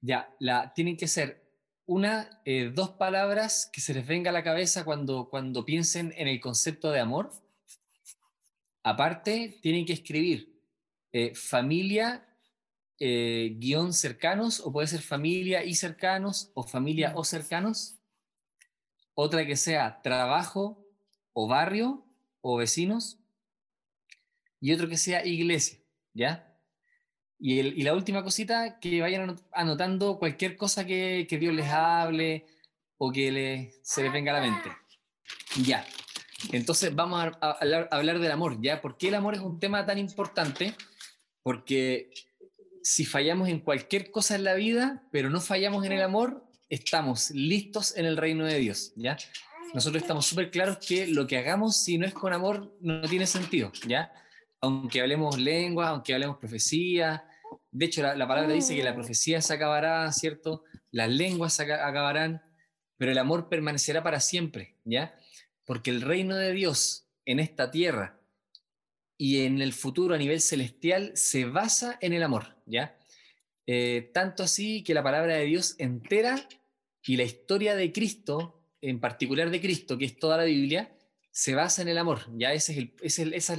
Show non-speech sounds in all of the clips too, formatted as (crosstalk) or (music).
Ya, tienen que ser una, eh, dos palabras que se les venga a la cabeza cuando, cuando piensen en el concepto de amor. Aparte, tienen que escribir eh, familia, eh, guion cercanos, o puede ser familia y cercanos, o familia o cercanos. Otra que sea trabajo o barrio o vecinos. Y otro que sea iglesia, ¿ya? Y, la última cosita, que vayan anotando cualquier cosa que, Dios les hable o que se les venga a la mente. Ya. Entonces vamos a, hablar, del amor, ¿ya? ¿Por qué el amor es un tema tan importante? Porque si fallamos en cualquier cosa en la vida, pero no fallamos en el amor, estamos listos en el reino de Dios, ¿ya? Nosotros estamos súper claros que lo que hagamos si no es con amor no tiene sentido, ¿ya? Aunque hablemos lengua, aunque hablemos profecía, de hecho, la, palabra dice que la mm. profecía se acabará, ¿cierto? Las lenguas se acabarán, pero el amor permanecerá para siempre, ¿ya? Porque el reino de Dios en esta tierra y en el futuro a nivel celestial se basa en el amor, ¿ya? Eh, tanto así que la palabra de Dios entera y la historia de Cristo, en particular de Cristo, que es toda la Biblia, se basa en el amor. Ya ese es el, ese, es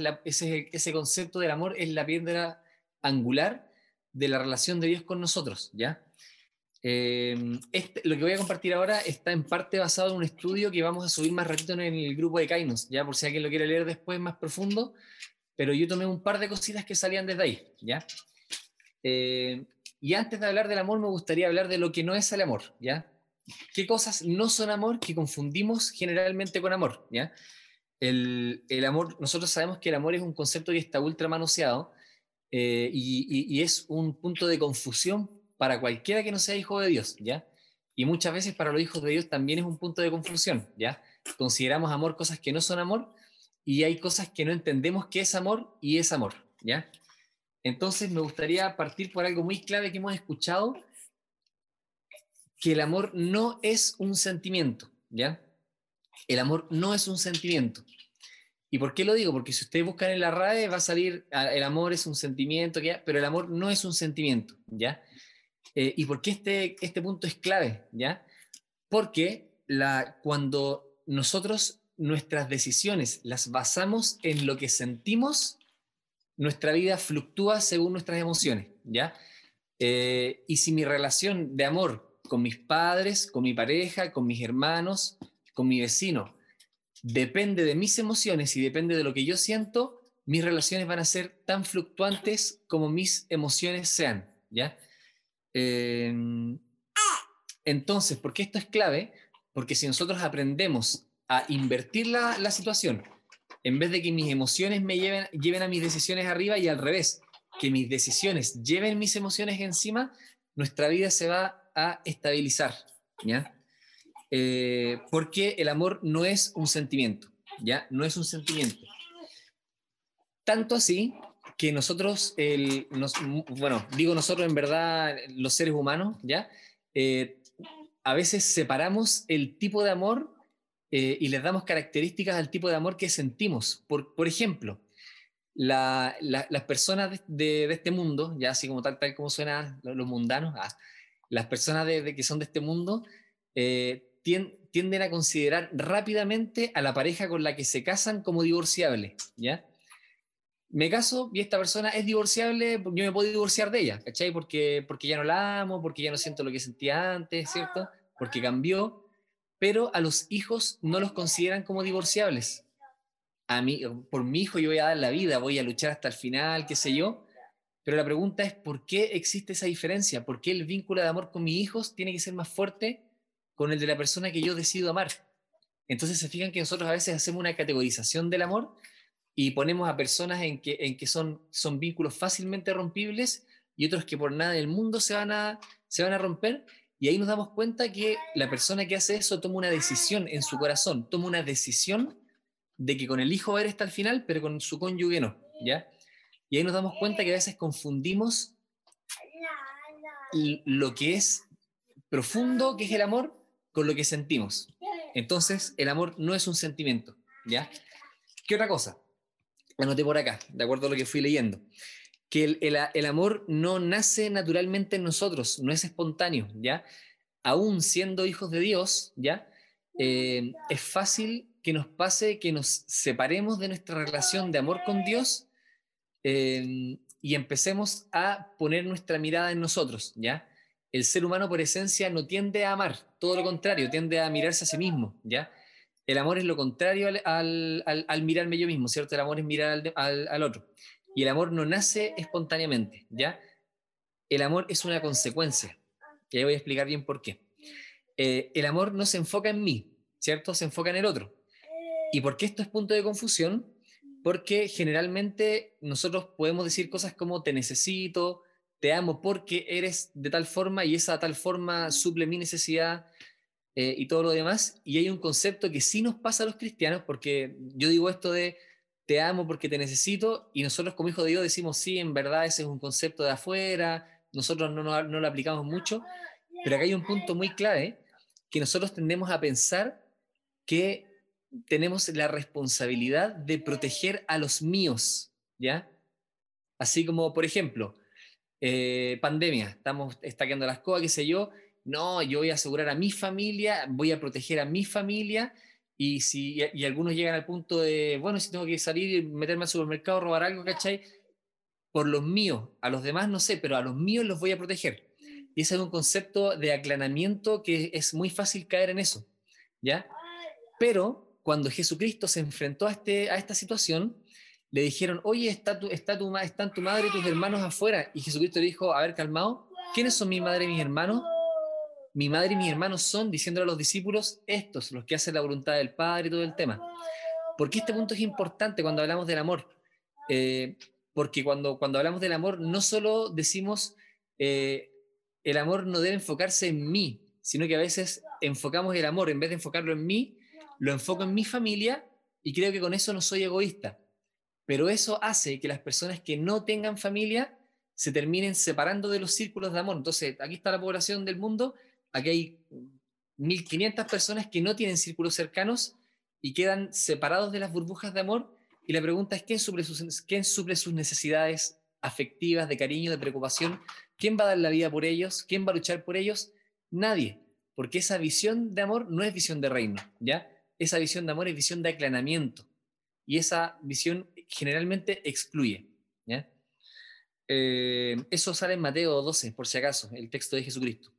ese, ese concepto del amor es la piedra angular de la relación de Dios con nosotros, ¿ya? Eh, este, lo que voy a compartir ahora está en parte basado en un estudio que vamos a subir más ratito en el grupo de Kainos, ya por si alguien lo quiere leer después más profundo, pero yo tomé un par de cositas que salían desde ahí, ¿ya? Eh, y antes de hablar del amor, me gustaría hablar de lo que no es el amor, ¿ya? ¿Qué cosas no son amor que confundimos generalmente con amor, ¿ya? El, el amor, nosotros sabemos que el amor es un concepto que está ultra manoseado, eh, y, es un punto de confusión para cualquiera que no sea hijo de Dios, ¿ya? Y muchas veces para los hijos de Dios también es un punto de confusión, ¿ya? Consideramos amor cosas que no son amor y hay cosas que no entendemos que es amor y es amor, ¿ya? Entonces me gustaría partir por algo muy clave que hemos escuchado, que el amor no es un sentimiento, ¿ya? El amor no es un sentimiento. ¿Y por qué lo digo? Porque si ustedes buscan en la RAE va a salir, ah, el amor es un sentimiento, pero el amor no es un sentimiento, ¿ya? Eh, ¿Y por qué este, este punto es clave, ¿ya? Porque cuando nosotros nuestras decisiones las basamos en lo que sentimos, nuestra vida fluctúa según nuestras emociones, ¿ya? Eh, y si mi relación de amor con mis padres, con mi pareja, con mis hermanos, con mi vecino, depende de mis emociones y depende de lo que yo siento, mis relaciones van a ser tan fluctuantes como mis emociones sean, ¿ya? Em, entonces, ¿por qué esto es clave? Porque si nosotros aprendemos a invertir la, la, situación, en vez de que mis emociones me lleven, lleven a mis decisiones arriba y al revés, que mis decisiones lleven mis emociones encima, nuestra vida se va a estabilizar, ¿ya? Eh, porque el amor no es un sentimiento, ¿ya? No es un sentimiento. Tanto así que nosotros, el, bueno, digo nosotros en verdad, los seres humanos, ¿ya? Eh, a veces separamos el tipo de amor eh, y les damos características al tipo de amor que sentimos. Por, por ejemplo, las personas de, este mundo, ya así como tal, tal como suena los mundanos, ah, las personas de, que son de este mundo, tienden a considerar rápidamente a la pareja con la que se casan como divorciable, ¿ya? Me caso y esta persona es divorciable, yo me puedo divorciar de ella, ¿cachai? Porque, porque ya no la amo, porque ya no siento lo que sentía antes, ¿cierto? Porque cambió, pero a los hijos no los consideran como divorciables. A mí, por mi hijo yo voy a dar la vida, voy a luchar hasta el final, qué sé yo, pero la pregunta es, ¿por qué existe esa diferencia? ¿Por qué el vínculo de amor con mis hijos tiene que ser más fuerte con el de la persona que yo decido amar. Entonces se fijan que nosotros a veces hacemos una categorización del amor y ponemos a personas en que, son, vínculos fácilmente rompibles y otros que por nada del mundo se van, a, se van a romper. Y ahí nos damos cuenta que la persona que hace eso toma una decisión en su corazón, toma una decisión de que con el hijo va a ir hasta el final, pero con su cónyuge no, ¿ya? Y ahí nos damos cuenta que a veces confundimos lo que es profundo, que es el amor, con lo que sentimos. Entonces, el amor no es un sentimiento, ¿ya? ¿Qué otra cosa? Anoté por acá, de acuerdo a lo que fui leyendo. que el, amor no nace naturalmente en nosotros, no es espontáneo, ¿ya? Aún siendo hijos de Dios, ¿ya? Eh, es fácil que nos pase que nos separemos de nuestra relación de amor con Dios eh, y empecemos a poner nuestra mirada en nosotros, ¿ya? El ser humano por esencia no tiende a amar, todo lo contrario, tiende a mirarse a sí mismo, ¿ya? El amor es lo contrario al, mirarme yo mismo, ¿cierto? El amor es mirar al, otro. Y el amor no nace espontáneamente, ¿ya? El amor es una consecuencia. Y ahí voy a explicar bien por qué. Eh, el amor no se enfoca en mí, ¿cierto? Se enfoca en el otro. ¿Y por qué esto es punto de confusión? Porque generalmente nosotros podemos decir cosas como te necesito, te amo porque eres de tal forma y esa tal forma suple mi necesidad eh, y todo lo demás. Y hay un concepto que sí nos pasa a los cristianos, porque yo digo esto de te amo porque te necesito, y nosotros como hijos de Dios decimos, sí, en verdad ese es un concepto de afuera, nosotros no, no, no lo aplicamos mucho, pero acá hay un punto muy clave, que nosotros tendemos a pensar que tenemos la responsabilidad de proteger a los míos, ¿ya? Así como, por ejemplo, eh, pandemia, estamos estaqueando las cosas, qué sé yo, no, yo voy a asegurar a mi familia, voy a proteger a mi familia, y si y algunos llegan al punto de, bueno, si tengo que salir y meterme al supermercado, robar algo, ¿cachai? Por los míos, a los demás no sé, pero a los míos los voy a proteger. Y ese es un concepto de aclanamiento que es muy fácil caer en eso, ¿ya? Pero cuando Jesucristo se enfrentó a, este, a esta situación, le dijeron, oye, está tu, está tu, están tu madre y tus hermanos afuera. Y Jesucristo dijo, a ver, calmado, ¿quiénes son mi madre y mis hermanos? Mi madre y mis hermanos son, diciéndole a los discípulos, estos, los que hacen la voluntad del Padre y todo el tema. ¿Por qué este punto es importante cuando hablamos del amor? Eh, porque cuando, cuando hablamos del amor, no solo decimos, eh, el amor no debe enfocarse en mí, sino que a veces enfocamos el amor, en vez de enfocarlo en mí, lo enfoco en mi familia y creo que con eso no soy egoísta. Pero eso hace que las personas que no tengan familia se terminen separando de los círculos de amor. Entonces, aquí está la población del mundo, aquí hay 1.500 personas que no tienen círculos cercanos y quedan separados de las burbujas de amor. Y la pregunta es, ¿quién suple sus, quién suple sus necesidades afectivas, de cariño, de preocupación? ¿Quién va a dar la vida por ellos? ¿Quién va a luchar por ellos? Nadie, porque esa visión de amor no es visión de reino, ¿ya? Esa visión de amor es visión de aclanamiento y esa visión generalmente excluye. Eh, eso sale en Mateo 12, por si acaso, el texto de Jesucristo.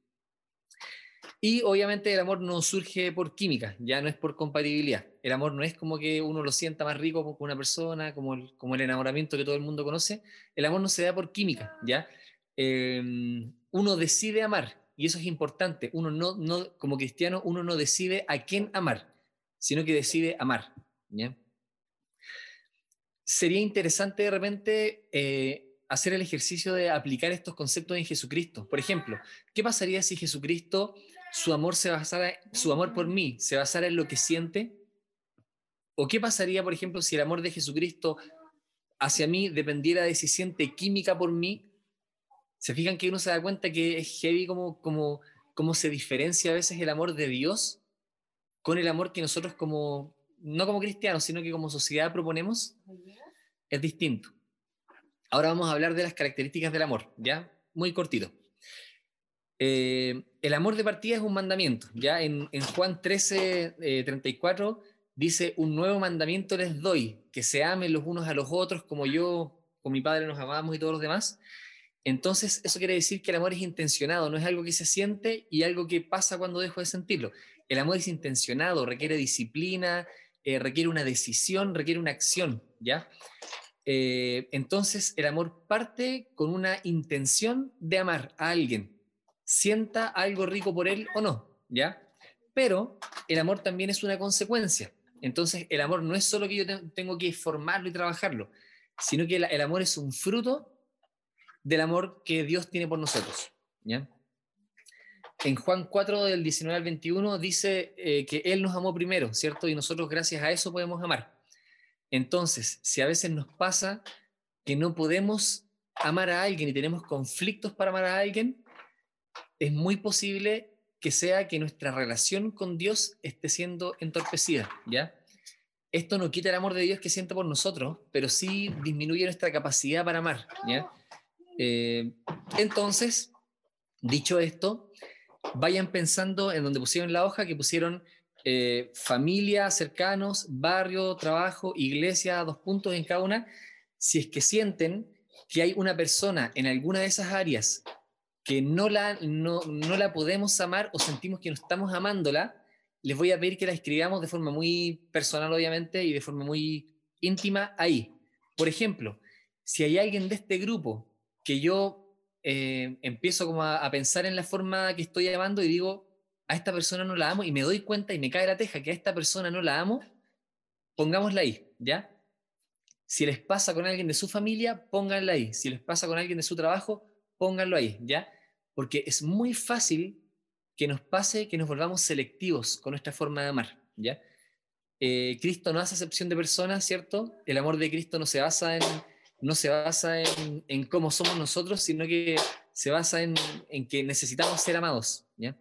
Y obviamente el amor no surge por química, ya no es por compatibilidad. El amor no es como que uno lo sienta más rico con una persona, como el, como el enamoramiento que todo el mundo conoce. El amor no se da por química, ¿ya? Em, uno decide amar, y eso es importante. Uno no, no, como cristiano, uno no decide a quién amar, sino que decide amar, ¿ya? Sería interesante de repente eh, hacer el ejercicio de aplicar estos conceptos en Jesucristo. Por ejemplo, ¿qué pasaría si Jesucristo, su amor, se basara, su amor por mí, se basara en lo que siente? ¿O qué pasaría, por ejemplo, si el amor de Jesucristo hacia mí dependiera de si siente química por mí? ¿Se fijan que uno se da cuenta que es heavy como, como, como se diferencia a veces el amor de Dios con el amor que nosotros como, no como cristianos, sino que como sociedad proponemos, es distinto. Ahora vamos a hablar de las características del amor, ¿ya? Muy cortito. Eh, el amor de partida es un mandamiento, ¿ya? En, Juan 13, 34 eh, dice, un nuevo mandamiento les doy, que se amen los unos a los otros como yo, con mi padre nos amamos y todos los demás. Entonces, eso quiere decir que el amor es intencionado, no es algo que se siente y algo que pasa cuando dejo de sentirlo. El amor es intencionado, requiere disciplina, eh, requiere una decisión, requiere una acción, ¿ya? Eh, entonces, el amor parte con una intención de amar a alguien, sienta algo rico por él o no, ¿ya? Pero el amor también es una consecuencia. Entonces, el amor no es solo que yo tengo que formarlo y trabajarlo, sino que el amor es un fruto del amor que Dios tiene por nosotros, ¿ya? En Juan 4 del 19 al 21 dice eh, que Él nos amó primero, ¿cierto? Y nosotros gracias a eso podemos amar. Entonces, si a veces nos pasa que no podemos amar a alguien y tenemos conflictos para amar a alguien, es muy posible que sea que nuestra relación con Dios esté siendo entorpecida, ¿ya? Esto no quita el amor de Dios que siente por nosotros, pero sí disminuye nuestra capacidad para amar, ¿ya? Eh, entonces, dicho esto, vayan pensando en donde pusieron la hoja, que pusieron eh, familia, cercanos, barrio, trabajo, iglesia, dos puntos en cada una. Si es que sienten que hay una persona en alguna de esas áreas que no la, no, no la podemos amar o sentimos que no estamos amándola, les voy a pedir que la escribamos de forma muy personal, obviamente, y de forma muy íntima ahí. Por ejemplo, si hay alguien de este grupo que yo eh, empiezo como a, pensar en la forma que estoy amando y digo, a esta persona no la amo y me doy cuenta y me cae la teja que a esta persona no la amo, pongámosla ahí, ¿ya? Si les pasa con alguien de su familia, pónganla ahí. Si les pasa con alguien de su trabajo, pónganlo ahí, ¿ya? Porque es muy fácil que nos pase que nos volvamos selectivos con nuestra forma de amar, ¿ya? Eh, Cristo no hace acepción de personas, ¿cierto? El amor de Cristo no se basa en, no se basa en, en cómo somos nosotros, sino que se basa en, en que necesitamos ser amados, ¿ya?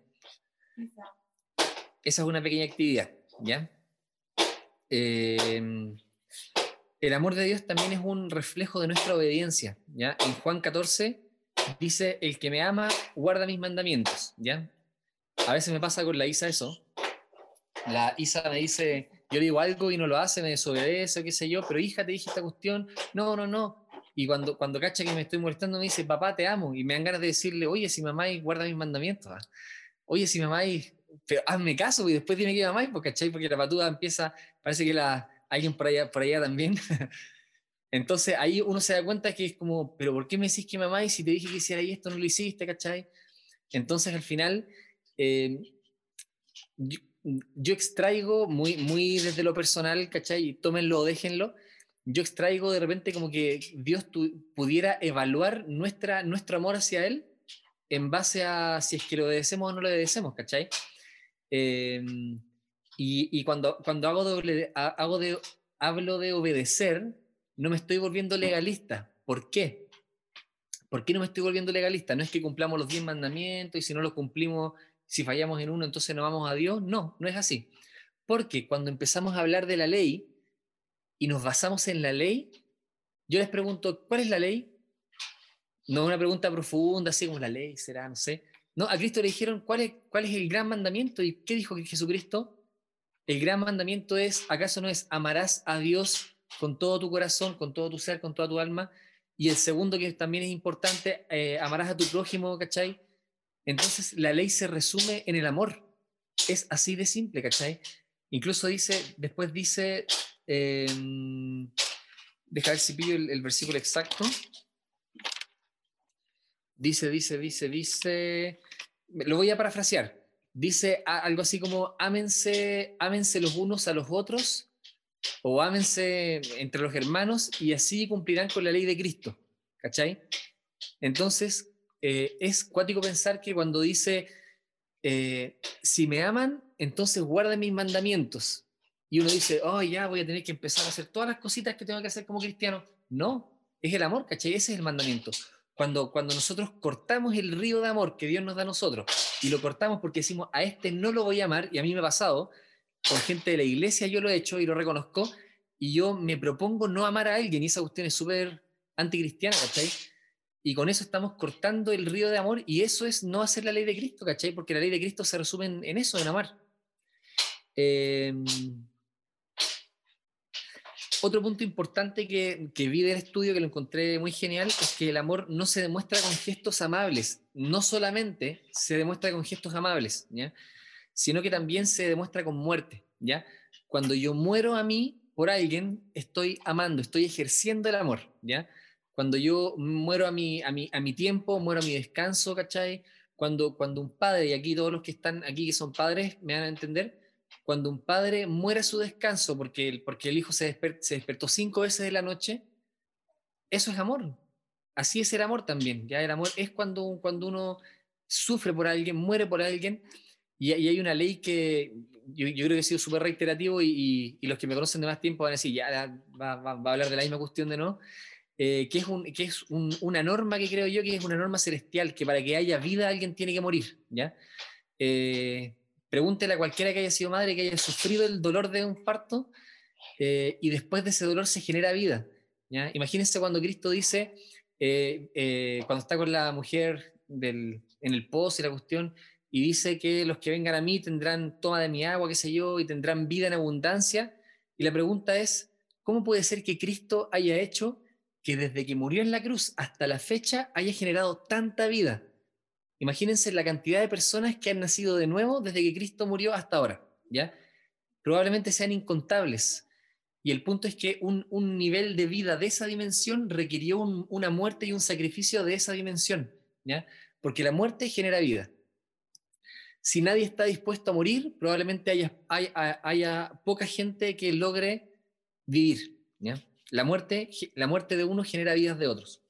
Esa es una pequeña actividad, ¿ya? Eh, el amor de Dios también es un reflejo de nuestra obediencia, ¿ya? En Juan 14 dice, el que me ama guarda mis mandamientos, ¿ya? A veces me pasa con la Isa eso. La Isa me dice, yo digo algo y no lo hace, me desobedece o qué sé yo, pero hija, te dije esta cuestión, no, no, no. Y cuando, cuando cacha que me estoy molestando, me dice, papá, te amo. Y me dan ganas de decirle, oye, si mamá guarda mis mandamientos. ¿ah? Oye, si mamá, pero hazme caso y después dime que mamá, porque, ¿cachai? Porque la patuda empieza, parece que la, alguien por allá, por allá también. (laughs) Entonces ahí uno se da cuenta que es como, pero ¿por qué me decís que mamá y si te dije que hiciera esto no lo hiciste, ¿cachai? Entonces al final, eh, extraigo muy, muy desde lo personal, ¿cachai? Tómenlo o déjenlo. Yo extraigo de repente como que Dios pudiera evaluar nuestra, nuestro amor hacia Él en base a si es que lo obedecemos o no lo obedecemos, ¿cachai? Eh, y, cuando, cuando hago, doble, hago de, hablo de obedecer, no me estoy volviendo legalista. ¿Por qué? ¿Por qué no me estoy volviendo legalista? No es que cumplamos los diez mandamientos y si no los cumplimos, si fallamos en uno, entonces no vamos a Dios. No, no es así. Porque cuando empezamos a hablar de la ley y nos basamos en la ley, yo les pregunto, ¿cuál es la ley? No una pregunta profunda, así como la ley será, no sé. No, a Cristo le dijeron, ¿cuál es, cuál es el gran mandamiento? ¿Y qué dijo Jesucristo? El gran mandamiento es, ¿acaso no es amarás a Dios con todo tu corazón, con todo tu ser, con toda tu alma? Y el segundo que también es importante, eh, amarás a tu prójimo, ¿cachai? Entonces la ley se resume en el amor. Es así de simple, ¿cachai? Incluso dice, después dice, eh, deja ver si pillo el, versículo exacto. Dice, dice, dice, dice, lo voy a parafrasear dice algo así como, ámense, ámense los unos a los otros o ámense entre los hermanos y así cumplirán con la ley de Cristo. ¿Cachai? Entonces, eh, es cuático pensar que cuando dice, eh, si me aman, entonces guarden mis mandamientos. Y uno dice, oh, ya voy a tener que empezar a hacer todas las cositas que tengo que hacer como cristiano. No, es el amor, ¿cachai? Ese es el mandamiento. Cuando, cuando nosotros cortamos el río de amor que Dios nos da a nosotros y lo cortamos porque decimos, a este no lo voy a amar, y a mí me ha pasado, con gente de la iglesia yo lo he hecho y lo reconozco, y yo me propongo no amar a alguien, y esa cuestión es súper anticristiana, ¿cachai? Y con eso estamos cortando el río de amor, y eso es no hacer la ley de Cristo, ¿cachai? Porque la ley de Cristo se resume en, eso, en amar. Eh, otro punto importante que, que, vi del estudio, que lo encontré muy genial, es que el amor no se demuestra con gestos amables, no solamente se demuestra con gestos amables, ¿ya? sino que también se demuestra con muerte. ¿ya? Cuando yo muero a mí por alguien, estoy amando, estoy ejerciendo el amor. ¿ya? Cuando yo muero a mi, a mi, a mi tiempo, muero a mi descanso, ¿cachai? Cuando, cuando un padre, y aquí todos los que están aquí que son padres me van a entender, cuando un padre muere a su descanso porque el, porque el hijo se, se despertó cinco veces de la noche, eso es amor. Así es el amor también. Ya el amor es cuando, cuando uno sufre por alguien, muere por alguien, y, hay una ley que yo, creo que ha sido súper reiterativo y, los que me conocen de más tiempo van a decir, ya va, va, a hablar de la misma cuestión de no, eh, que es, una norma que creo yo que es una norma celestial, que para que haya vida alguien tiene que morir, ¿ya? Eh, Pregúntele a cualquiera que haya sido madre, que haya sufrido el dolor de un parto eh, y después de ese dolor se genera vida. ¿ya? Imagínense cuando Cristo dice, cuando está con la mujer en el pozo y la cuestión, y dice que los que vengan a mí tendrán toma de mi agua, qué sé yo, y tendrán vida en abundancia. Y la pregunta es, ¿cómo puede ser que Cristo haya hecho que desde que murió en la cruz hasta la fecha haya generado tanta vida? Imagínense la cantidad de personas que han nacido de nuevo desde que Cristo murió hasta ahora, ¿ya? Probablemente sean incontables. Y el punto es que un, nivel de vida de esa dimensión requirió una muerte y un sacrificio de esa dimensión, ¿ya? Porque la muerte genera vida. Si nadie está dispuesto a morir, probablemente haya, haya, poca gente que logre vivir. La, muerte, la muerte de uno genera vidas de otros.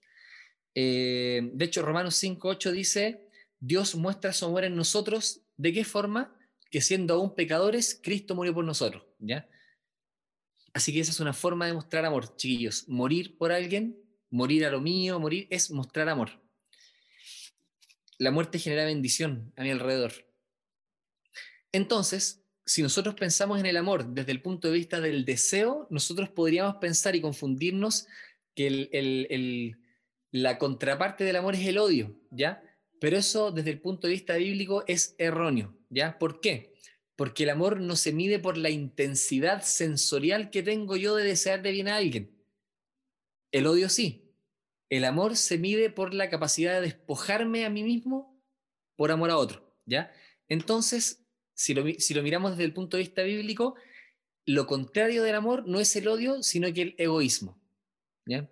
Eh, de hecho, Romanos 5.8 dice, Dios muestra su amor en nosotros. ¿De qué forma? Que siendo aún pecadores, Cristo murió por nosotros. ¿ya? Así que esa es una forma de mostrar amor, chiquillos. Morir por alguien, morir a lo mío, morir es mostrar amor. La muerte genera bendición a mi alrededor. Entonces, si nosotros pensamos en el amor desde el punto de vista del deseo, nosotros podríamos pensar y confundirnos que la contraparte del amor es el odio, ¿ya? Pero eso desde el punto de vista bíblico es erróneo, ¿ya? ¿Por qué? Porque el amor no se mide por la intensidad sensorial que tengo yo de desear de bien a alguien. El odio sí. El amor se mide por la capacidad de despojarme a mí mismo por amor a otro, ¿ya? Entonces, si lo, miramos desde el punto de vista bíblico, lo contrario del amor no es el odio, sino que el egoísmo. ¿Ya?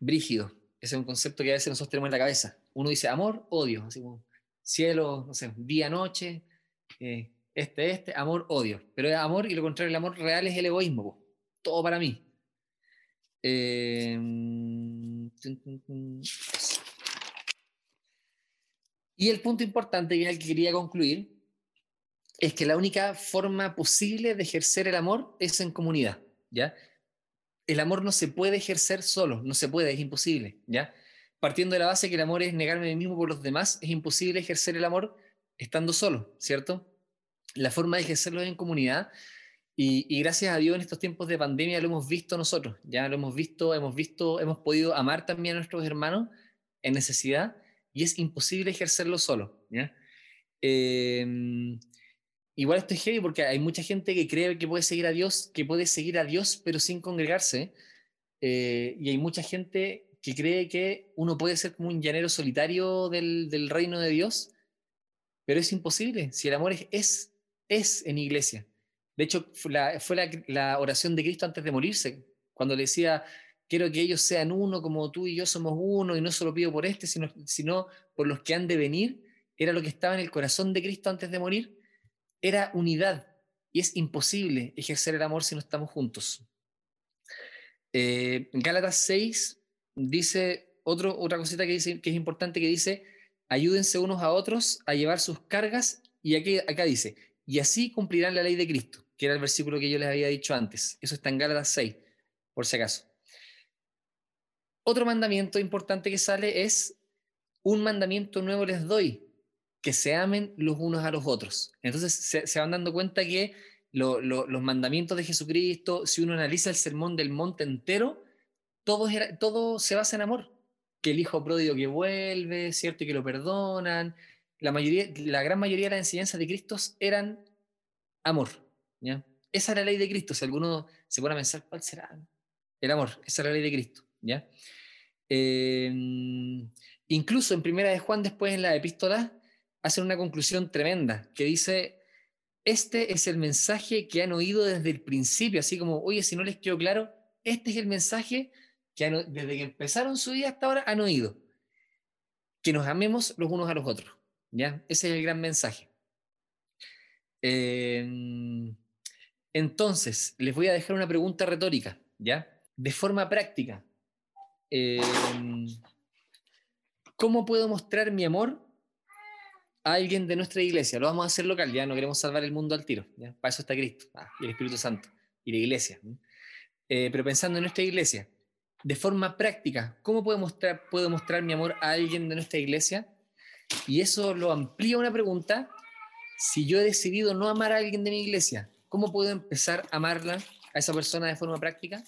Brígido. Ese es un concepto que a veces nosotros tenemos en la cabeza. Uno dice amor, odio, así como cielo, no sé, día, noche, eh, este, este, amor, odio. Pero amor y lo contrario del amor real es el egoísmo. Todo para mí. Eh, y el punto importante, el que quería concluir, es que la única forma posible de ejercer el amor es en comunidad, ¿ya? El amor no se puede ejercer solo, no se puede, es imposible, ¿ya? Partiendo de la base que el amor es negarme a mí mismo por los demás, es imposible ejercer el amor estando solo, ¿cierto? La forma de ejercerlo es en comunidad y, y, gracias a Dios en estos tiempos de pandemia lo hemos visto nosotros, ya lo hemos visto, hemos visto, hemos podido amar también a nuestros hermanos en necesidad y es imposible ejercerlo solo. Em, igual esto es heavy porque hay mucha gente que cree que puede seguir a Dios, que puede seguir a Dios pero sin congregarse. Eh, y hay mucha gente que cree que uno puede ser como un llanero solitario del, del reino de Dios, pero es imposible. Si el amor es, es, es en iglesia. De hecho, fue, la, oración de Cristo antes de morirse, cuando le decía, quiero que ellos sean uno como tú y yo somos uno, y no solo pido por este, sino, sino por los que han de venir, era lo que estaba en el corazón de Cristo antes de morir, era unidad, y es imposible ejercer el amor si no estamos juntos. Eh, Gálatas 6 dice, otro, otra cosita que, dice, que es importante, que dice, ayúdense unos a otros a llevar sus cargas, y aquí, acá dice, y así cumplirán la ley de Cristo, que era el versículo que yo les había dicho antes. Eso está en Gálatas 6, por si acaso. Otro mandamiento importante que sale es, un mandamiento nuevo les doy, que se amen los unos a los otros. Entonces se, van dando cuenta que los mandamientos de Jesucristo, si uno analiza el sermón del monte entero, todo, todo se basa en amor. Que el hijo pródigo que vuelve, ¿cierto? Y que lo perdonan. La, mayoría, la gran mayoría de las enseñanzas de Cristo eran amor. ¿ya? Esa es la ley de Cristo. Si alguno se pone a pensar, ¿cuál será? El amor. Esa es la ley de Cristo. Em, incluso en Primera de Juan, después en la epístola, hacen una conclusión tremenda que dice, este es el mensaje que han oído desde el principio, así como, oye, si no les quedó claro, este es el mensaje que desde que empezaron su vida hasta ahora han oído, que nos amemos los unos a los otros, ¿ya? Ese es el gran mensaje. Em, entonces, les voy a dejar una pregunta retórica, ¿ya? De forma práctica, Em, ¿Cómo puedo mostrar mi amor a alguien de nuestra iglesia? Lo vamos a hacer local, ya no queremos salvar el mundo al tiro. ¿ya? Para eso está Cristo ah, y el Espíritu Santo y la iglesia. Eh, pero pensando en nuestra iglesia, de forma práctica, ¿cómo puedo mostrar, puedo mostrar mi amor a alguien de nuestra iglesia? Y eso lo amplía una pregunta. Si yo he decidido no amar a alguien de mi iglesia, ¿cómo puedo empezar a amarla a esa persona de forma práctica?